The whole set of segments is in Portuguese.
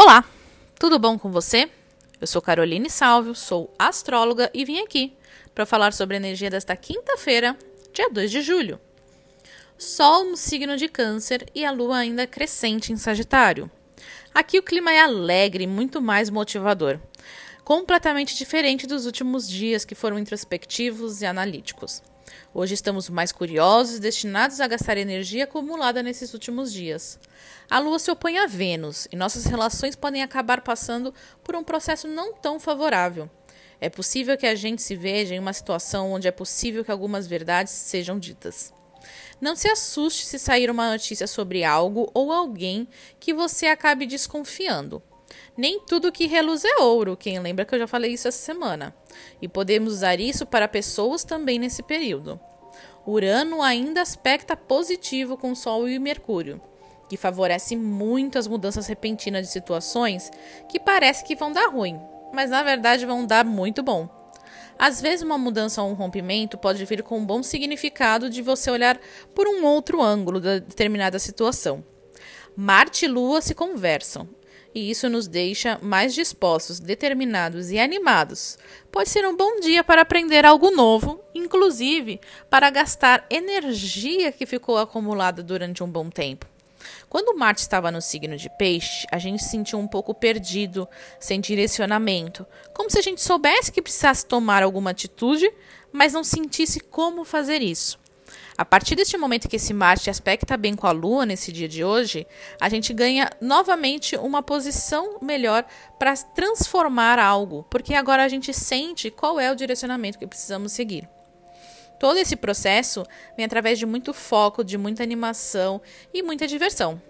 Olá, tudo bom com você? Eu sou Caroline Salvio, sou astróloga e vim aqui para falar sobre a energia desta quinta-feira, dia 2 de julho. Sol no signo de Câncer e a lua ainda crescente em Sagitário. Aqui o clima é alegre e muito mais motivador, completamente diferente dos últimos dias que foram introspectivos e analíticos. Hoje estamos mais curiosos destinados a gastar energia acumulada nesses últimos dias. A Lua se opõe a Vênus e nossas relações podem acabar passando por um processo não tão favorável. É possível que a gente se veja em uma situação onde é possível que algumas verdades sejam ditas. Não se assuste se sair uma notícia sobre algo ou alguém que você acabe desconfiando. Nem tudo que reluz é ouro, quem lembra que eu já falei isso essa semana. E podemos usar isso para pessoas também nesse período. Urano ainda aspecta positivo com Sol e Mercúrio, que favorece muito as mudanças repentinas de situações que parece que vão dar ruim, mas na verdade vão dar muito bom. Às vezes, uma mudança ou um rompimento pode vir com um bom significado de você olhar por um outro ângulo da determinada situação. Marte e Lua se conversam, e isso nos deixa mais dispostos, determinados e animados. Pode ser um bom dia para aprender algo novo, inclusive para gastar energia que ficou acumulada durante um bom tempo. Quando Marte estava no signo de Peixe, a gente se sentiu um pouco perdido, sem direcionamento, como se a gente soubesse que precisasse tomar alguma atitude, mas não sentisse como fazer isso. A partir deste momento que esse Marte aspecta bem com a Lua nesse dia de hoje, a gente ganha novamente uma posição melhor para transformar algo, porque agora a gente sente qual é o direcionamento que precisamos seguir. Todo esse processo vem através de muito foco, de muita animação e muita diversão.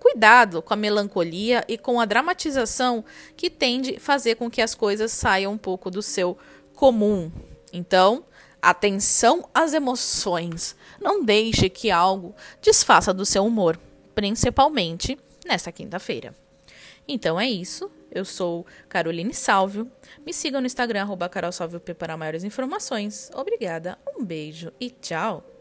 Cuidado com a melancolia e com a dramatização que tende a fazer com que as coisas saiam um pouco do seu comum. Então, Atenção às emoções. Não deixe que algo desfaça do seu humor, principalmente nesta quinta-feira. Então é isso. Eu sou Caroline Salvio. Me sigam no Instagram, arroba para maiores informações. Obrigada, um beijo e tchau!